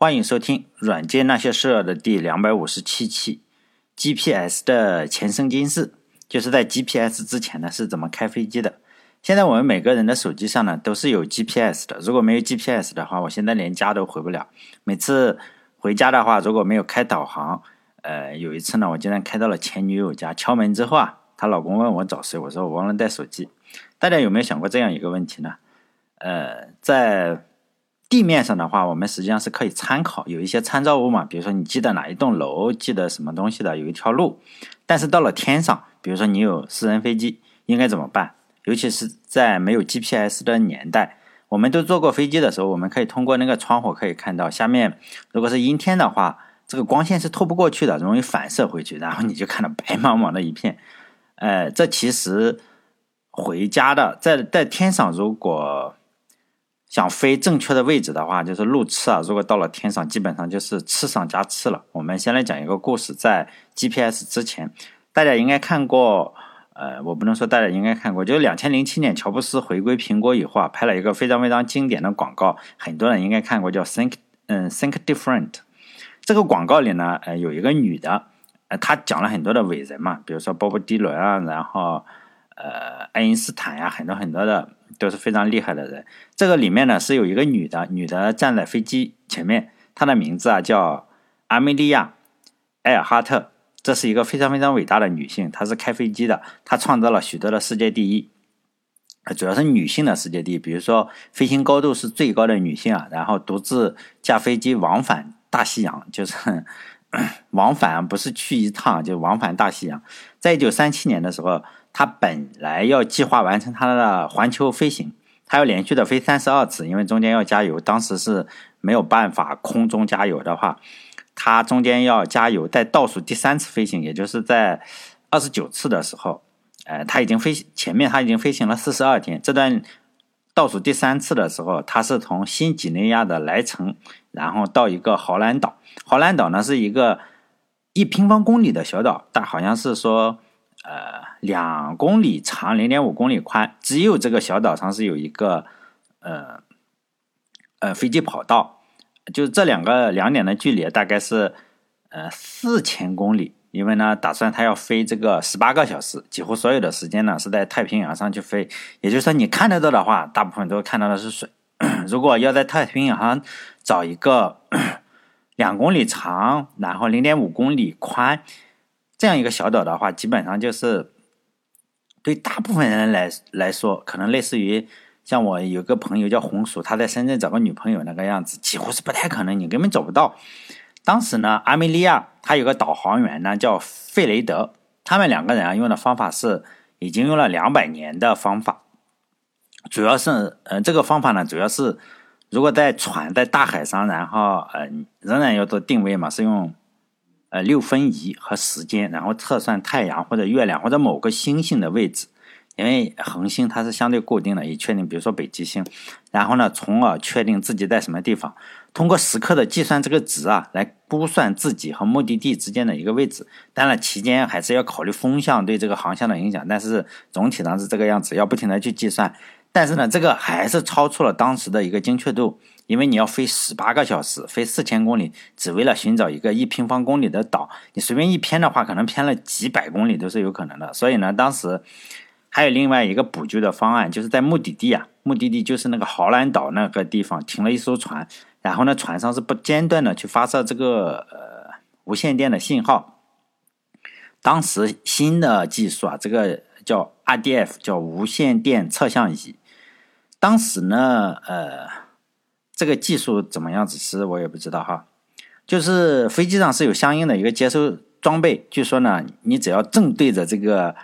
欢迎收听《软件那些事儿》的第两百五十七期，GPS 的前生今世，就是在 GPS 之前呢是怎么开飞机的。现在我们每个人的手机上呢都是有 GPS 的，如果没有 GPS 的话，我现在连家都回不了。每次回家的话，如果没有开导航，呃，有一次呢，我竟然开到了前女友家，敲门之后啊，她老公问我找谁，我说我忘了带手机。大家有没有想过这样一个问题呢？呃，在地面上的话，我们实际上是可以参考有一些参照物嘛，比如说你记得哪一栋楼，记得什么东西的，有一条路。但是到了天上，比如说你有私人飞机，应该怎么办？尤其是在没有 GPS 的年代，我们都坐过飞机的时候，我们可以通过那个窗户可以看到下面，如果是阴天的话，这个光线是透不过去的，容易反射回去，然后你就看到白茫茫的一片。呃，这其实回家的在在天上，如果想飞正确的位置的话，就是路痴啊！如果到了天上，基本上就是次上加次了。我们先来讲一个故事，在 GPS 之前，大家应该看过，呃，我不能说大家应该看过，就是两千零七年乔布斯回归苹果以后啊，拍了一个非常非常经典的广告，很多人应该看过，叫 Think，嗯，Think Different。这个广告里呢，呃，有一个女的，呃，她讲了很多的伟人嘛，比如说鲍勃迪伦啊，然后，呃，爱因斯坦呀，很多很多的。都是非常厉害的人。这个里面呢是有一个女的，女的站在飞机前面，她的名字啊叫阿梅利亚·埃尔哈特。这是一个非常非常伟大的女性，她是开飞机的，她创造了许多的世界第一，主要是女性的世界第一。比如说飞行高度是最高的女性啊，然后独自驾飞机往返大西洋，就是 往返不是去一趟，就往返大西洋。在一九三七年的时候。他本来要计划完成他的环球飞行，他要连续的飞三十二次，因为中间要加油。当时是没有办法空中加油的话，他中间要加油，在倒数第三次飞行，也就是在二十九次的时候，呃，他已经飞前面他已经飞行了四十二天。这段倒数第三次的时候，他是从新几内亚的莱城，然后到一个豪兰岛。豪兰岛呢是一个一平方公里的小岛，但好像是说。呃，两公里长，零点五公里宽，只有这个小岛上是有一个呃呃飞机跑道，就这两个两点的距离大概是呃四千公里。因为呢，打算他要飞这个十八个小时，几乎所有的时间呢是在太平洋上去飞。也就是说，你看得到的话，大部分都看到的是水。如果要在太平洋上找一个 两公里长，然后零点五公里宽。这样一个小岛的话，基本上就是对大部分人来来说，可能类似于像我有个朋友叫红薯，他在深圳找个女朋友那个样子，几乎是不太可能，你根本找不到。当时呢，阿梅利亚他有个导航员呢叫费雷德，他们两个人啊用的方法是已经用了两百年的方法，主要是呃这个方法呢主要是如果在船在大海上，然后呃仍然要做定位嘛，是用。呃，六分仪和时间，然后测算太阳或者月亮或者某个星星的位置，因为恒星它是相对固定的，以确定，比如说北极星，然后呢，从而确定自己在什么地方，通过时刻的计算这个值啊，来估算自己和目的地之间的一个位置。当然，期间还是要考虑风向对这个航向的影响，但是总体上是这个样子，要不停的去计算。但是呢，这个还是超出了当时的一个精确度，因为你要飞十八个小时，飞四千公里，只为了寻找一个一平方公里的岛，你随便一偏的话，可能偏了几百公里都是有可能的。所以呢，当时还有另外一个补救的方案，就是在目的地啊，目的地就是那个豪兰岛那个地方停了一艘船，然后呢，船上是不间断的去发射这个呃无线电的信号。当时新的技术啊，这个叫 RDF，叫无线电测向仪。当时呢，呃，这个技术怎么样子，其实我也不知道哈。就是飞机上是有相应的一个接收装备，据说呢，你只要正对着这个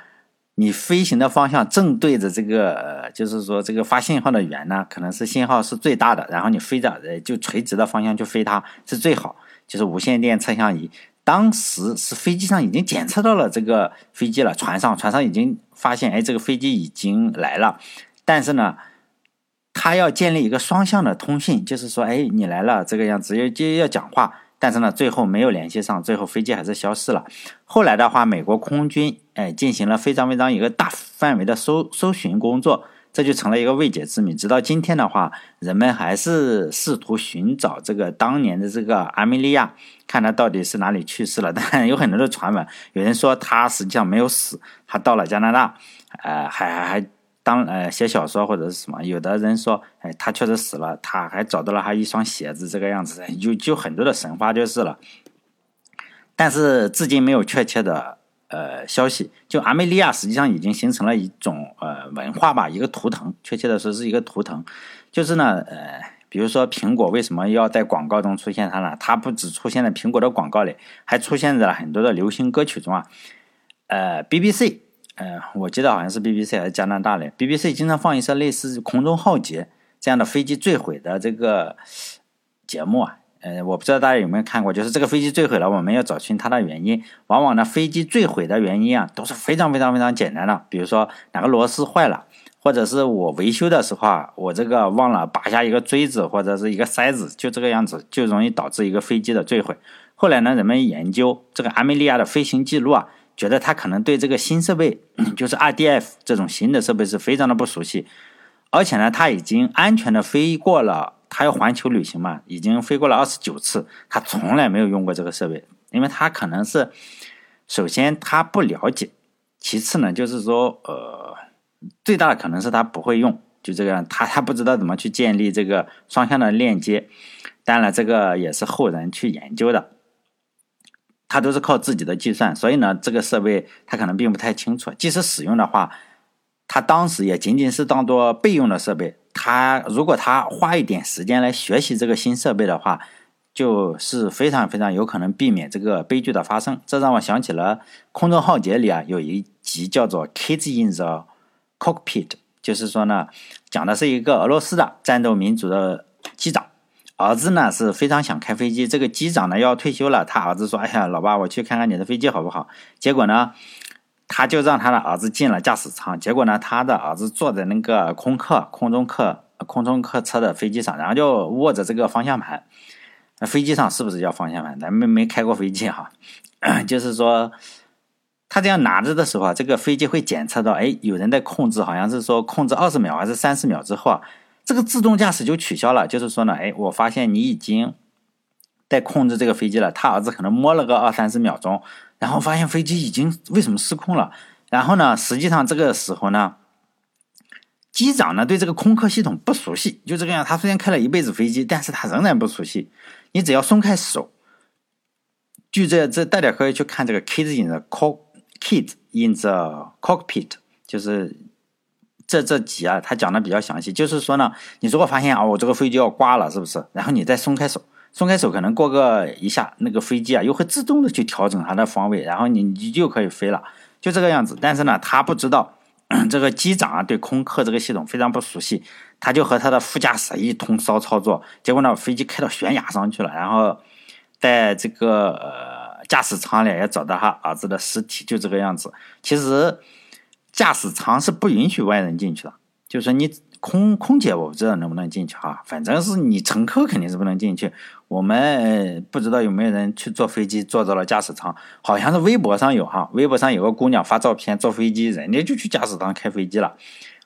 你飞行的方向，正对着这个，就是说这个发信号的源呢，可能是信号是最大的，然后你飞着呃就垂直的方向去飞它是最好。就是无线电测向仪，当时是飞机上已经检测到了这个飞机了，船上船上已经发现，哎，这个飞机已经来了，但是呢。他要建立一个双向的通信，就是说，哎，你来了这个样子，要就要讲话，但是呢，最后没有联系上，最后飞机还是消失了。后来的话，美国空军哎进行了非常非常一个大范围的搜搜寻工作，这就成了一个未解之谜。直到今天的话，人们还是试图寻找这个当年的这个阿米莉亚，看他到底是哪里去世了。但有很多的传闻，有人说他实际上没有死，他到了加拿大，呃，还还还当呃写小说或者是什么。有的人说，哎，他确实死了，他还找到了他一双鞋子，这个样子，就就很多的神话就是了。但是至今没有确切的。呃，消息就阿梅利亚实际上已经形成了一种呃文化吧，一个图腾，确切的说是一个图腾。就是呢，呃，比如说苹果为什么要在广告中出现它呢？它不只出现在苹果的广告里，还出现在了很多的流行歌曲中啊。呃，BBC，呃，我记得好像是 BBC 还是加拿大的 BBC 经常放一些类似《空中浩劫》这样的飞机坠毁的这个节目啊。呃，我不知道大家有没有看过，就是这个飞机坠毁了，我们要找寻它的原因。往往呢，飞机坠毁的原因啊，都是非常非常非常简单的，比如说哪个螺丝坏了，或者是我维修的时候啊，我这个忘了拔下一个锥子或者是一个塞子，就这个样子，就容易导致一个飞机的坠毁。后来呢，人们研究这个阿梅利亚的飞行记录啊，觉得他可能对这个新设备，就是 RDF 这种新的设备是非常的不熟悉，而且呢，他已经安全的飞过了。他要环球旅行嘛，已经飞过了二十九次，他从来没有用过这个设备，因为他可能是首先他不了解，其次呢就是说呃最大的可能是他不会用，就这个样，他他不知道怎么去建立这个双向的链接，当然这个也是后人去研究的，他都是靠自己的计算，所以呢这个设备他可能并不太清楚，即使使用的话，他当时也仅仅是当做备用的设备。他如果他花一点时间来学习这个新设备的话，就是非常非常有可能避免这个悲剧的发生。这让我想起了《空中浩劫》里啊有一集叫做《Kids in the Cockpit》，就是说呢，讲的是一个俄罗斯的战斗民族的机长，儿子呢是非常想开飞机，这个机长呢要退休了，他儿子说：“哎呀，老爸，我去看看你的飞机好不好？”结果呢。他就让他的儿子进了驾驶舱，结果呢，他的儿子坐在那个空客、空中客、空中客车的飞机上，然后就握着这个方向盘。那飞机上是不是叫方向盘？咱们没开过飞机哈，就是说，他这样拿着的时候啊，这个飞机会检测到，哎，有人在控制，好像是说控制二十秒还是三十秒之后啊，这个自动驾驶就取消了。就是说呢，哎，我发现你已经在控制这个飞机了。他儿子可能摸了个二三十秒钟。然后发现飞机已经为什么失控了？然后呢，实际上这个时候呢，机长呢对这个空客系统不熟悉，就这个样。他虽然开了一辈子飞机，但是他仍然不熟悉。你只要松开手，据这这大家可以去看这个 Kids in the Co Kids in the Cockpit，就是这这集啊，他讲的比较详细。就是说呢，你如果发现啊，我这个飞机要挂了，是不是？然后你再松开手。松开手，可能过个一下，那个飞机啊，又会自动的去调整它的方位，然后你你就可以飞了，就这个样子。但是呢，他不知道这个机长啊对空客这个系统非常不熟悉，他就和他的副驾驶一通骚操作，结果呢，飞机开到悬崖上去了，然后在这个驾驶舱里也找到他儿子的尸体，就这个样子。其实驾驶舱是不允许外人进去的，就是说你。空空姐我不知道能不能进去哈，反正是你乘客肯定是不能进去。我们不知道有没有人去坐飞机坐到了驾驶舱，好像是微博上有哈，微博上有个姑娘发照片坐飞机，人家就去驾驶舱开飞机了。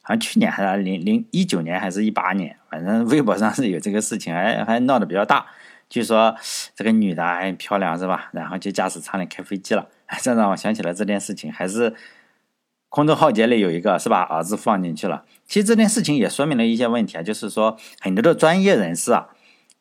好像去年还是零零一九年还是一八年，反正微博上是有这个事情，还还闹得比较大。据说这个女的还漂亮是吧？然后去驾驶舱里开飞机了，这让我想起了这件事情，还是。空中浩劫里有一个是把儿子放进去了。其实这件事情也说明了一些问题啊，就是说很多的专业人士啊，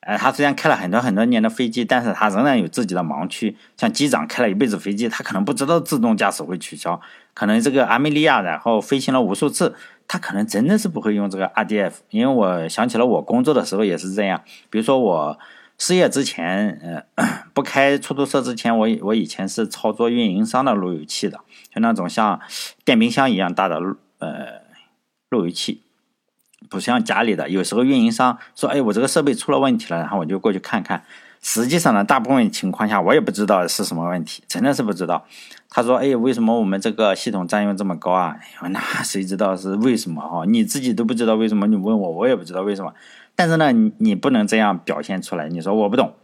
呃，他虽然开了很多很多年的飞机，但是他仍然有自己的盲区。像机长开了一辈子飞机，他可能不知道自动驾驶会取消。可能这个阿梅利亚然后飞行了无数次，他可能真的是不会用这个 RDF。因为我想起了我工作的时候也是这样，比如说我失业之前，呃，不开出租车之前，我我以前是操作运营商的路由器的。那种像电冰箱一样大的呃路由器，不像家里的。有时候运营商说：“哎，我这个设备出了问题了。”然后我就过去看看。实际上呢，大部分情况下我也不知道是什么问题，真的是不知道。他说：“哎，为什么我们这个系统占用这么高啊？” 那谁知道是为什么哈？你自己都不知道为什么，你问我，我也不知道为什么。但是呢，你你不能这样表现出来。你说我不懂。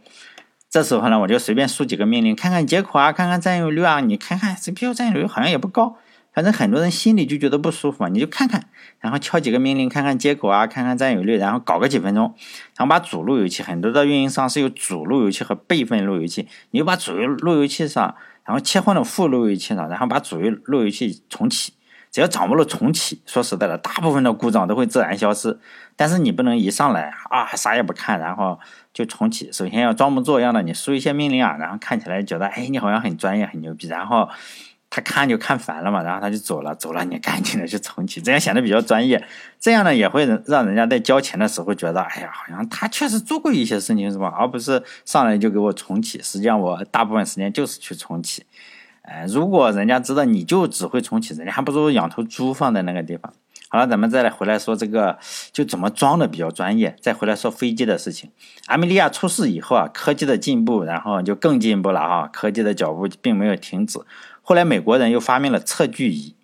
这时候呢，我就随便输几个命令，看看接口啊，看看占有率啊，你看看 CPU 占有率好像也不高，反正很多人心里就觉得不舒服，你就看看，然后敲几个命令，看看接口啊，看看占有率，然后搞个几分钟，然后把主路由器，很多的运营商是有主路由器和备份路由器，你就把主路由器上，然后切换到副路由器上，然后把主路由器重启，只要掌握了重启，说实在的，大部分的故障都会自然消失。但是你不能一上来啊啥也不看，然后就重启，首先要装模作样的你输一些命令啊，然后看起来觉得哎你好像很专业很牛逼，然后。他看就看烦了嘛，然后他就走了，走了你赶紧的去重启，这样显得比较专业。这样呢也会让人家在交钱的时候觉得，哎呀，好像他确实做过一些事情是吧？而不是上来就给我重启。实际上我大部分时间就是去重启。哎，如果人家知道你就只会重启，人家还不如养头猪放在那个地方。好了，咱们再来回来说这个，就怎么装的比较专业。再回来说飞机的事情。阿米利亚出事以后啊，科技的进步，然后就更进步了啊，科技的脚步并没有停止。后来美国人又发明了测距仪，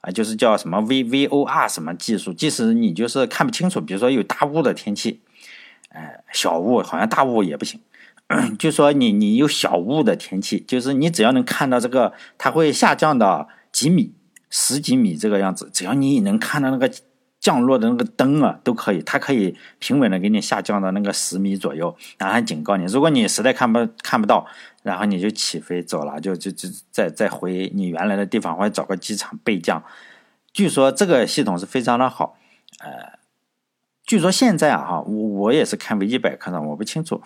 啊，就是叫什么 V V O R 什么技术，即使你就是看不清楚，比如说有大雾的天气，呃，小雾好像大雾也不行，就说你你有小雾的天气，就是你只要能看到这个，它会下降到几米、十几米这个样子，只要你能看到那个。降落的那个灯啊，都可以，它可以平稳的给你下降到那个十米左右，然后还警告你，如果你实在看不看不到，然后你就起飞走了，就就就再再回你原来的地方，或者找个机场备降。据说这个系统是非常的好，呃，据说现在啊，我我也是看维基百科上，我不清楚。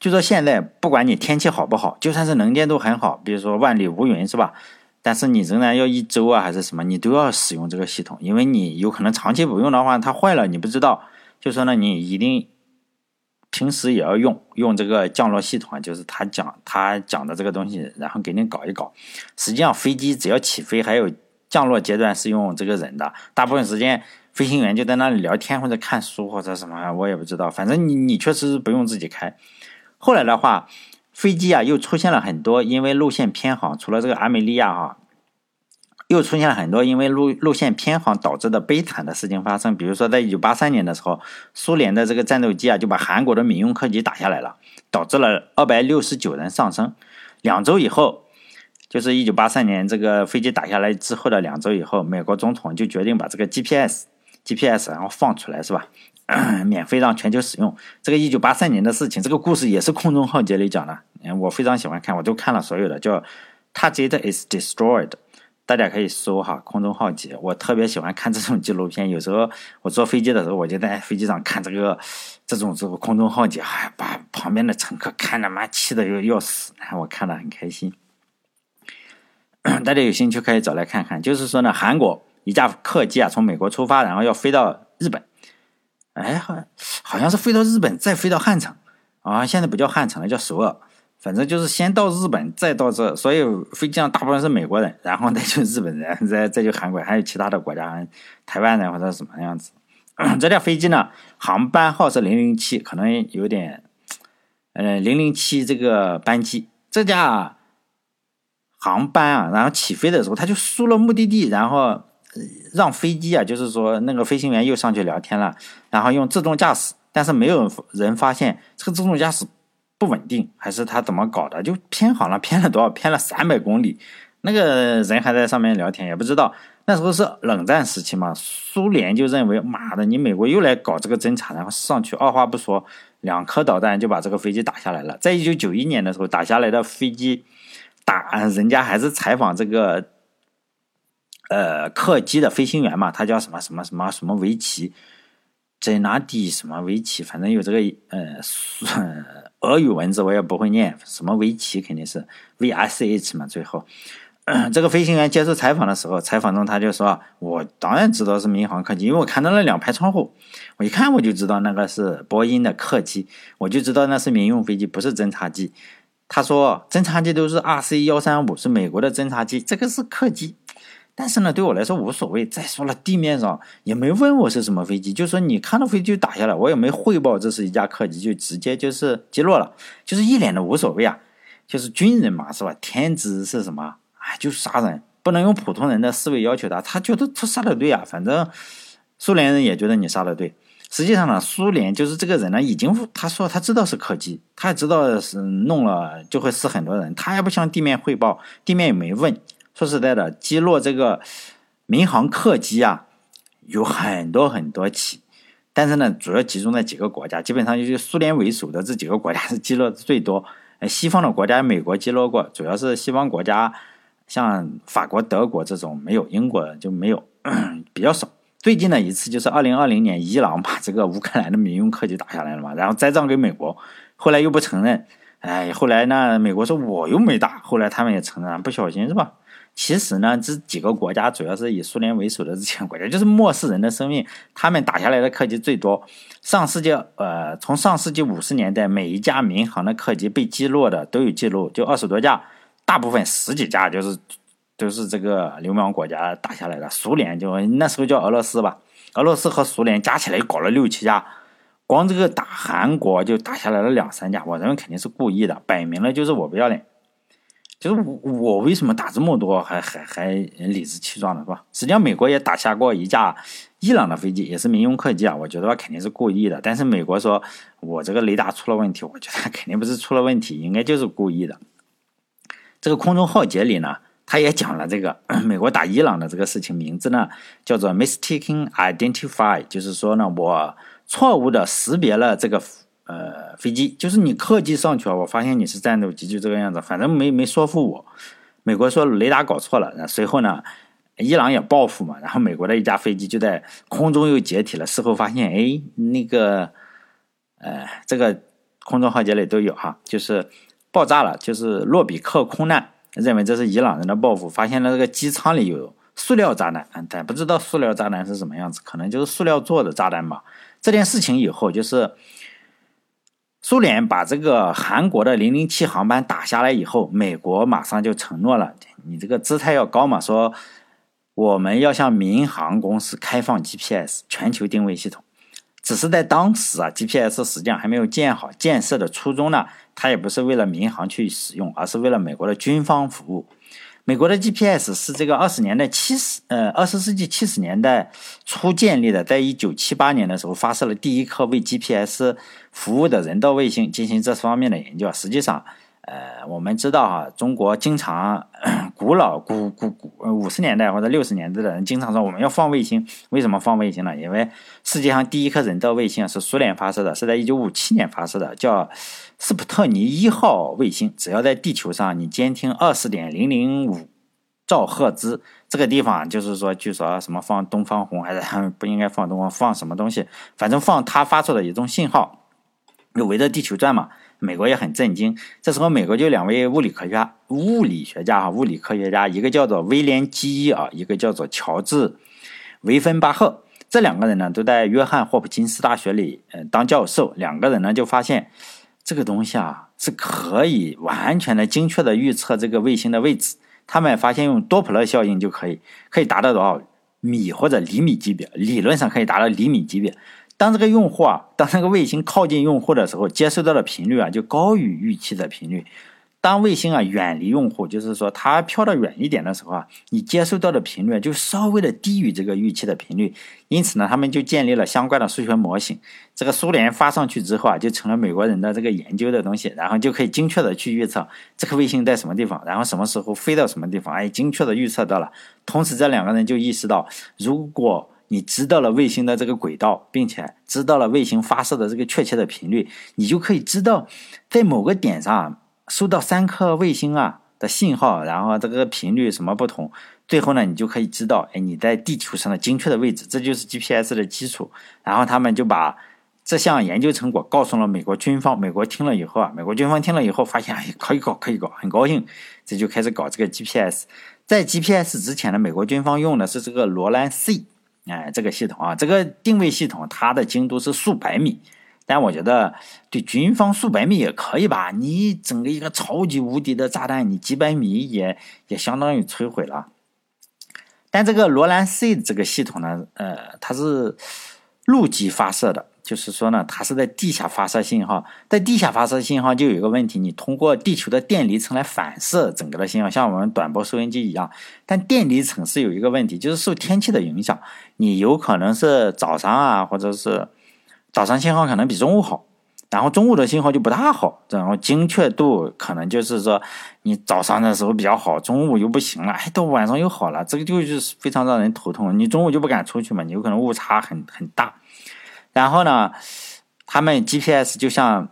就说现在不管你天气好不好，就算是能见度很好，比如说万里无云，是吧？但是你仍然要一周啊，还是什么，你都要使用这个系统，因为你有可能长期不用的话，它坏了你不知道。就说呢，你一定平时也要用用这个降落系统，就是他讲他讲的这个东西，然后给你搞一搞。实际上，飞机只要起飞还有降落阶段是用这个人的，大部分时间飞行员就在那里聊天或者看书或者什么，我也不知道。反正你你确实是不用自己开。后来的话。飞机啊，又出现了很多因为路线偏航，除了这个阿美利亚哈，又出现了很多因为路路线偏航导致的悲惨的事情发生。比如说，在一九八三年的时候，苏联的这个战斗机啊，就把韩国的民用客机打下来了，导致了二百六十九人丧生。两周以后，就是一九八三年这个飞机打下来之后的两周以后，美国总统就决定把这个 GPS GPS 然后放出来，是吧？免费让全球使用。这个一九八三年的事情，这个故事也是空中浩劫里讲的。嗯，我非常喜欢看，我都看了所有的，叫《Target is Destroyed》，大家可以搜哈。空中浩劫，我特别喜欢看这种纪录片。有时候我坐飞机的时候，我就在飞机上看这个这种这个空中浩劫，哎，把旁边的乘客看的妈气的要要死，然后我看的很开心。大家有兴趣可以找来看看。就是说呢，韩国一架客机啊，从美国出发，然后要飞到日本，哎，好好像是飞到日本，再飞到汉城啊，现在不叫汉城了，叫首尔。反正就是先到日本，再到这，所以飞机上大部分是美国人，然后再就日本人，再再就韩国，还有其他的国家，台湾人或者什么样子。这架飞机呢，航班号是零零七，可能有点，呃，零零七这个班机，这架航班啊，然后起飞的时候，他就输了目的地，然后让飞机啊，就是说那个飞行员又上去聊天了，然后用自动驾驶，但是没有人发现这个自动驾驶。不稳定还是他怎么搞的？就偏航了，偏了多少？偏了三百公里。那个人还在上面聊天，也不知道那时候是冷战时期嘛。苏联就认为，妈的，你美国又来搞这个侦察，然后上去二话不说，两颗导弹就把这个飞机打下来了。在一九九一年的时候，打下来的飞机打人家还是采访这个呃客机的飞行员嘛，他叫什么什么什么什么维奇。在哪底什么维奇，反正有这个呃俄语文字我也不会念，什么维奇肯定是 V S H 嘛。最后，这个飞行员接受采访的时候，采访中他就说：“我当然知道是民航客机，因为我看到了两排窗户，我一看我就知道那个是波音的客机，我就知道那是民用飞机，不是侦察机。”他说：“侦察机都是 R C 幺三五，是美国的侦察机，这个是客机。”但是呢，对我来说无所谓。再说了，地面上也没问我是什么飞机，就说你看到飞机就打下来，我也没汇报这是一架客机，就直接就是击落了，就是一脸的无所谓啊。就是军人嘛，是吧？天职是什么？哎，就是杀人，不能用普通人的思维要求他。他觉得他杀的对啊，反正苏联人也觉得你杀的对。实际上呢，苏联就是这个人呢，已经他说他知道是客机，他也知道是弄了就会死很多人，他也不向地面汇报，地面也没问。说实在的，击落这个民航客机啊，有很多很多起，但是呢，主要集中在几个国家，基本上就是苏联为首的这几个国家是击落的最多。呃，西方的国家，美国击落过，主要是西方国家，像法国、德国这种没有，英国就没有，比较少。最近的一次就是二零二零年，伊朗把这个乌克兰的民用客机打下来了嘛，然后栽赃给美国，后来又不承认。哎，后来呢，美国说我又没打，后来他们也承认，不小心是吧？其实呢，这几个国家主要是以苏联为首的这几个国家，就是漠视人的生命，他们打下来的客机最多。上世纪呃，从上世纪五十年代，每一架民航的客机被击落的都有记录，就二十多架，大部分十几架就是。都是这个流氓国家打下来的，苏联就那时候叫俄罗斯吧，俄罗斯和苏联加起来搞了六七架，光这个打韩国就打下来了两三架，我认为肯定是故意的，摆明了就是我不要脸，就是我我为什么打这么多还还还理直气壮的是吧？实际上美国也打下过一架伊朗的飞机，也是民用客机啊，我觉得吧肯定是故意的，但是美国说我这个雷达出了问题，我觉得肯定不是出了问题，应该就是故意的。这个空中浩劫里呢？他也讲了这个美国打伊朗的这个事情，名字呢叫做 mistaken identify，就是说呢，我错误的识别了这个呃飞机，就是你客机上去啊，我发现你是战斗机，就这个样子，反正没没说服我。美国说雷达搞错了，然后随后呢，伊朗也报复嘛，然后美国的一架飞机就在空中又解体了，事后发现，哎，那个呃，这个空中浩劫里都有哈，就是爆炸了，就是洛比克空难。认为这是伊朗人的报复，发现了这个机舱里有塑料炸弹，但不知道塑料炸弹是什么样子，可能就是塑料做的炸弹吧。这件事情以后，就是苏联把这个韩国的零零七航班打下来以后，美国马上就承诺了，你这个姿态要高嘛，说我们要向民航公司开放 GPS 全球定位系统。只是在当时啊，GPS 实际上还没有建好，建设的初衷呢，它也不是为了民航去使用，而是为了美国的军方服务。美国的 GPS 是这个二十年代七十呃二十世纪七十年代初建立的，在一九七八年的时候发射了第一颗为 GPS 服务的人造卫星，进行这方面的研究。实际上。呃，我们知道哈，中国经常 古老古古古五十年代或者六十年代的人经常说我们要放卫星，为什么放卫星呢？因为世界上第一颗人造卫星是苏联发射的，是在一九五七年发射的，叫斯普特尼一号卫星。只要在地球上你监听二十点零零五兆赫兹这个地方，就是说据说什么放东方红还是 不应该放东方，放什么东西，反正放它发出的一种信号，就围着地球转嘛。美国也很震惊。这时候，美国就两位物理科学家、物理学家哈，物理科学家，一个叫做威廉基伊啊，一个叫做乔治维芬巴赫。这两个人呢，都在约翰霍普金斯大学里呃当教授。两个人呢，就发现这个东西啊，是可以完全的、精确的预测这个卫星的位置。他们发现用多普勒效应就可以，可以达到多少米或者厘米级别，理论上可以达到厘米级别。当这个用户啊，当那个卫星靠近用户的时候，接收到的频率啊就高于预期的频率。当卫星啊远离用户，就是说它飘得远一点的时候啊，你接收到的频率就稍微的低于这个预期的频率。因此呢，他们就建立了相关的数学模型。这个苏联发上去之后啊，就成了美国人的这个研究的东西，然后就可以精确的去预测这颗卫星在什么地方，然后什么时候飞到什么地方，哎，精确的预测到了。同时，这两个人就意识到，如果你知道了卫星的这个轨道，并且知道了卫星发射的这个确切的频率，你就可以知道在某个点上收到三颗卫星啊的信号，然后这个频率什么不同，最后呢，你就可以知道，哎，你在地球上的精确的位置，这就是 GPS 的基础。然后他们就把这项研究成果告诉了美国军方，美国听了以后啊，美国军方听了以后发现，哎，可以搞，可以搞，很高兴，这就开始搞这个 GPS。在 GPS 之前呢，美国军方用的是这个罗兰 C。哎，这个系统啊，这个定位系统，它的精度是数百米，但我觉得对军方数百米也可以吧。你整个一个超级无敌的炸弹，你几百米也也相当于摧毁了。但这个罗兰 C 这个系统呢，呃，它是陆基发射的。就是说呢，它是在地下发射信号，在地下发射信号就有一个问题，你通过地球的电离层来反射整个的信号，像我们短波收音机一样。但电离层是有一个问题，就是受天气的影响，你有可能是早上啊，或者是早上信号可能比中午好，然后中午的信号就不大好，然后精确度可能就是说你早上的时候比较好，中午又不行了，哎，到晚上又好了，这个就是非常让人头痛。你中午就不敢出去嘛，你有可能误差很很大。然后呢，他们 GPS 就像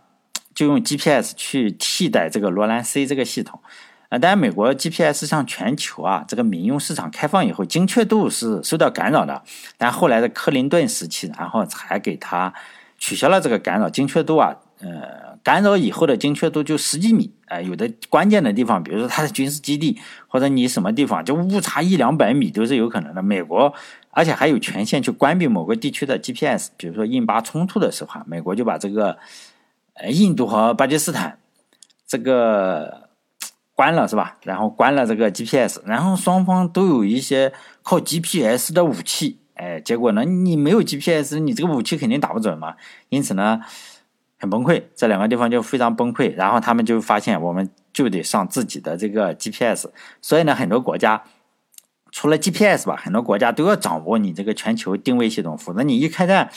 就用 GPS 去替代这个罗兰 C 这个系统。啊，当然，美国 GPS 向全球啊，这个民用市场开放以后，精确度是受到干扰的。但后来的克林顿时期，然后才给它取消了这个干扰，精确度啊，呃，干扰以后的精确度就十几米。啊，有的关键的地方，比如说它的军事基地，或者你什么地方，就误差一两百米都是有可能的。美国而且还有权限去关闭某个地区的 GPS，比如说印巴冲突的时候，美国就把这个呃印度和巴基斯坦这个。关了是吧？然后关了这个 GPS，然后双方都有一些靠 GPS 的武器，哎，结果呢，你没有 GPS，你这个武器肯定打不准嘛。因此呢，很崩溃，这两个地方就非常崩溃。然后他们就发现，我们就得上自己的这个 GPS。所以呢，很多国家除了 GPS 吧，很多国家都要掌握你这个全球定位系统，否则你一开战。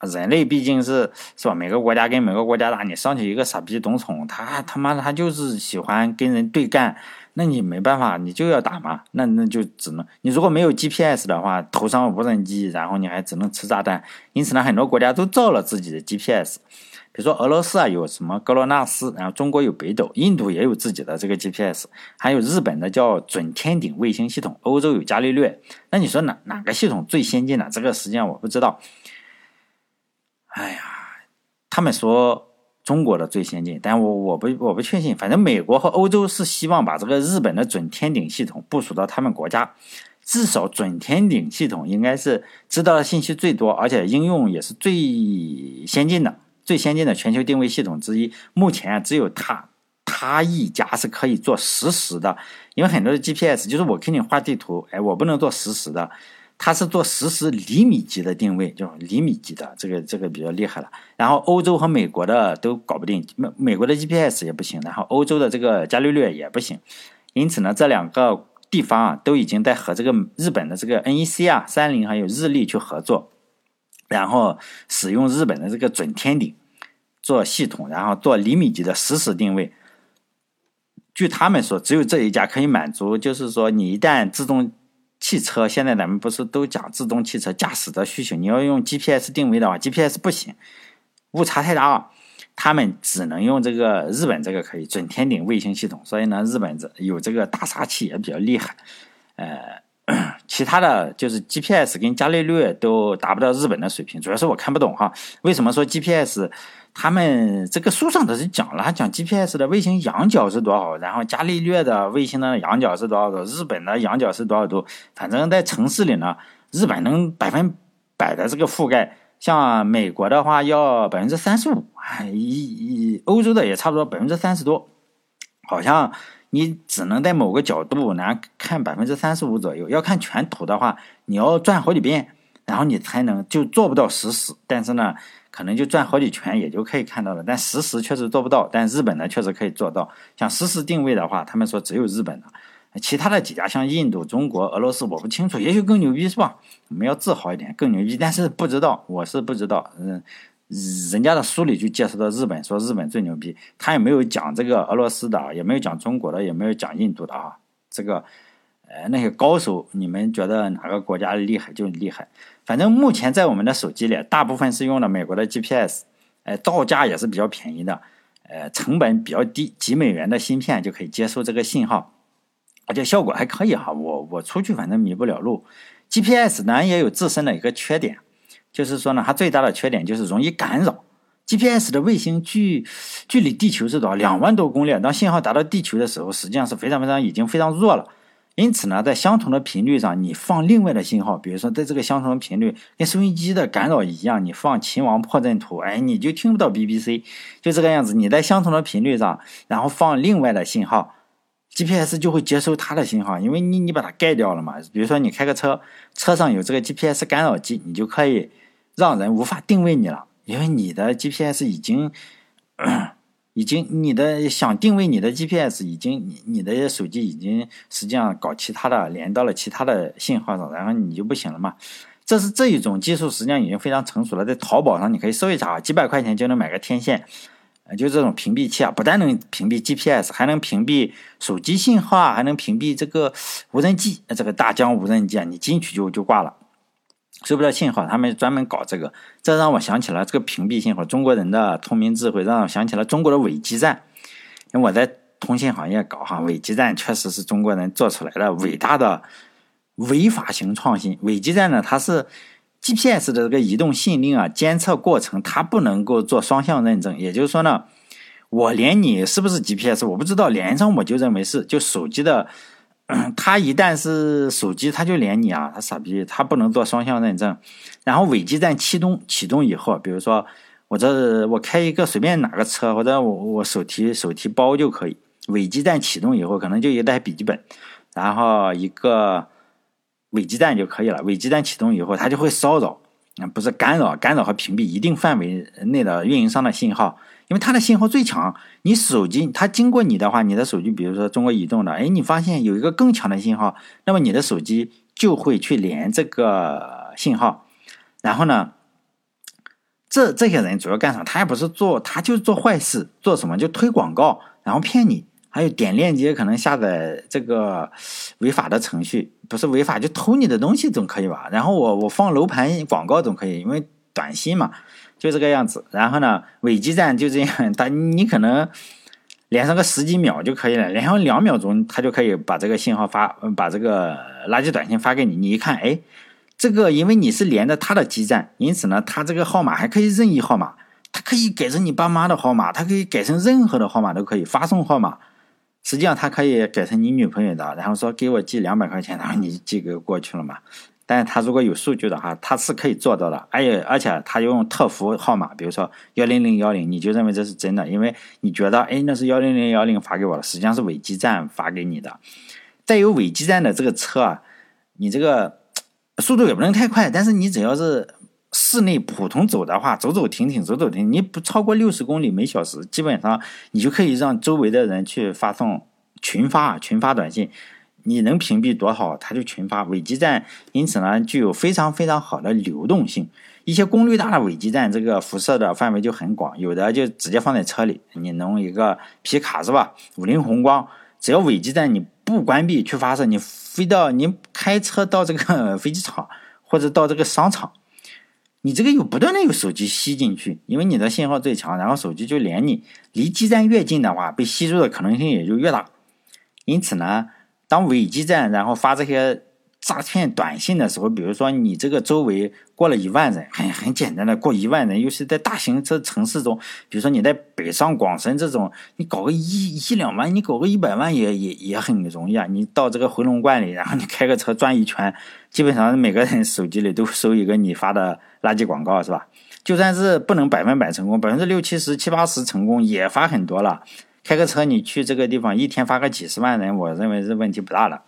人类毕竟是是吧？每个国家跟每个国家打，你上去一个傻逼总统，他他妈的他就是喜欢跟人对干，那你没办法，你就要打嘛。那那就只能你如果没有 GPS 的话，头上无人机，然后你还只能吃炸弹。因此呢，很多国家都造了自己的 GPS，比如说俄罗斯啊有什么格罗纳斯，然后中国有北斗，印度也有自己的这个 GPS，还有日本的叫准天顶卫星系统，欧洲有伽利略。那你说哪哪个系统最先进呢？这个实际上我不知道。他们说中国的最先进，但我我不我不确信。反正美国和欧洲是希望把这个日本的准天顶系统部署到他们国家，至少准天顶系统应该是知道的信息最多，而且应用也是最先进的、最先进的全球定位系统之一。目前只有它他一家是可以做实时的，因为很多的 GPS 就是我给你画地图，哎，我不能做实时的。它是做实时厘米级的定位，就厘米级的，这个这个比较厉害了。然后欧洲和美国的都搞不定，美美国的 GPS 也不行，然后欧洲的这个伽利略也不行。因此呢，这两个地方啊，都已经在和这个日本的这个 NEC 啊、三菱还有日立去合作，然后使用日本的这个准天顶做系统，然后做厘米级的实时定位。据他们说，只有这一家可以满足，就是说你一旦自动。汽车现在咱们不是都讲自动汽车驾驶的需求？你要用 GPS 定位的话，GPS 不行，误差太大了。他们只能用这个日本这个可以准天顶卫星系统，所以呢，日本这有这个大杀器也比较厉害。呃，其他的就是 GPS 跟伽利略都达不到日本的水平，主要是我看不懂哈。为什么说 GPS？他们这个书上都是讲了，讲 GPS 的卫星仰角是多少，然后伽利略的卫星的仰角是多少度，日本的仰角是多少度。反正，在城市里呢，日本能百分百的这个覆盖，像美国的话要百分之三十五，一一欧洲的也差不多百分之三十多。好像你只能在某个角度能看百分之三十五左右，要看全图的话，你要转好几遍，然后你才能就做不到实时。但是呢。可能就转好几圈也就可以看到了，但实时确实做不到。但日本呢确实可以做到。像实时定位的话，他们说只有日本的，其他的几家像印度、中国、俄罗斯我不清楚，也许更牛逼是吧？我们要自豪一点，更牛逼。但是不知道，我是不知道。嗯，人家的书里就介绍到日本，说日本最牛逼，他也没有讲这个俄罗斯的，也没有讲中国的，也没有讲印度的啊。这个，呃，那些高手，你们觉得哪个国家厉害就厉害。反正目前在我们的手机里，大部分是用的美国的 GPS，哎，造价也是比较便宜的，呃，成本比较低，几美元的芯片就可以接收这个信号，而且效果还可以哈。我我出去反正迷不了路，GPS 呢也有自身的一个缺点，就是说呢，它最大的缺点就是容易干扰。GPS 的卫星距距离地球是多少？两万多公里，当信号达到地球的时候，实际上是非常非常已经非常弱了。因此呢，在相同的频率上，你放另外的信号，比如说在这个相同的频率，跟收音机的干扰一样，你放秦王破阵图，哎，你就听不到 BBC，就这个样子。你在相同的频率上，然后放另外的信号，GPS 就会接收它的信号，因为你你把它盖掉了嘛。比如说你开个车，车上有这个 GPS 干扰机，你就可以让人无法定位你了，因为你的 GPS 已经。已经，你的想定位你的 GPS 已经，你你的手机已经实际上搞其他的连到了其他的信号上，然后你就不行了嘛。这是这一种技术，实际上已经非常成熟了。在淘宝上你可以搜一查，几百块钱就能买个天线，就这种屏蔽器啊，不但能屏蔽 GPS，还能屏蔽手机信号啊，还能屏蔽这个无人机，这个大疆无人机啊，你进去就就挂了，收不到信号。他们专门搞这个，这让我想起了这个屏蔽信号，中国人的聪明智慧，让我想起了中国的伪基站。因为我在通信行业搞哈，伪基站确实是中国人做出来的伟大的。违法型创新，伪基站呢？它是 GPS 的这个移动信令啊，监测过程它不能够做双向认证。也就是说呢，我连你是不是 GPS 我不知道，连上我就认为是。就手机的，它一旦是手机，它就连你啊，它傻逼，它不能做双向认证。然后伪基站启动启动以后，比如说我这我开一个随便哪个车，或者我我手提手提包就可以。伪基站启动以后，可能就一台笔记本，然后一个。伪基站就可以了。伪基站启动以后，它就会骚扰，啊，不是干扰，干扰和屏蔽一定范围内的运营商的信号，因为它的信号最强。你手机它经过你的话，你的手机，比如说中国移动的，哎，你发现有一个更强的信号，那么你的手机就会去连这个信号。然后呢，这这些人主要干什么？他也不是做，他就是做坏事，做什么就推广告，然后骗你。还有点链接可能下载这个违法的程序，不是违法就偷你的东西总可以吧？然后我我放楼盘广告总可以，因为短信嘛，就这个样子。然后呢，伪基站就这样，他你可能连上个十几秒就可以了，连上两秒钟他就可以把这个信号发，把这个垃圾短信发给你。你一看，哎，这个因为你是连着他的基站，因此呢，他这个号码还可以任意号码，它可以改成你爸妈的号码，它可以改成任何的号码都可以发送号码。实际上，他可以改成你女朋友的，然后说给我寄两百块钱，然后你寄给过去了嘛。但是他如果有数据的话，他是可以做到的。而且，而且他用特服号码，比如说幺零零幺零，你就认为这是真的，因为你觉得，哎，那是幺零零幺零发给我的，实际上是伪基站发给你的。带有伪基站的这个车啊，你这个速度也不能太快，但是你只要是。室内普通走的话，走走停停，走走停，你不超过六十公里每小时，基本上你就可以让周围的人去发送群发群发短信。你能屏蔽多少，他就群发。伪基站因此呢，具有非常非常好的流动性。一些功率大的伪基站，这个辐射的范围就很广，有的就直接放在车里。你弄一个皮卡是吧？五菱宏光，只要伪基站你不关闭去发射，你飞到你开车到这个 飞机场或者到这个商场。你这个又不断的有手机吸进去，因为你的信号最强，然后手机就连你，离基站越近的话，被吸入的可能性也就越大。因此呢，当伪基站然后发这些。诈骗短信的时候，比如说你这个周围过了一万人，很很简单的过一万人，尤其在大型这城市中，比如说你在北上广深这种，你搞个一一两万，你搞个一百万也也也很容易啊。你到这个回龙观里，然后你开个车转一圈，基本上每个人手机里都收一个你发的垃圾广告，是吧？就算是不能百分百成功，百分之六七十、七八十成功也发很多了。开个车你去这个地方，一天发个几十万人，我认为是问题不大的。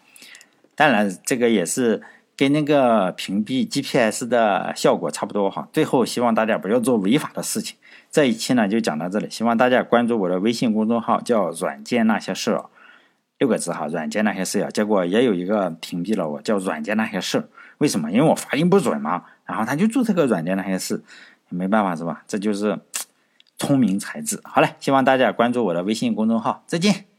当然，这个也是跟那个屏蔽 GPS 的效果差不多哈。最后，希望大家不要做违法的事情。这一期呢就讲到这里，希望大家关注我的微信公众号，叫“软件那些事”，六个字哈，“软件那些事”呀。结果也有一个屏蔽了我，叫“软件那些事”。为什么？因为我发音不准嘛。然后他就注册个“软件那些事”，没办法是吧？这就是聪明才智。好嘞，希望大家关注我的微信公众号，再见。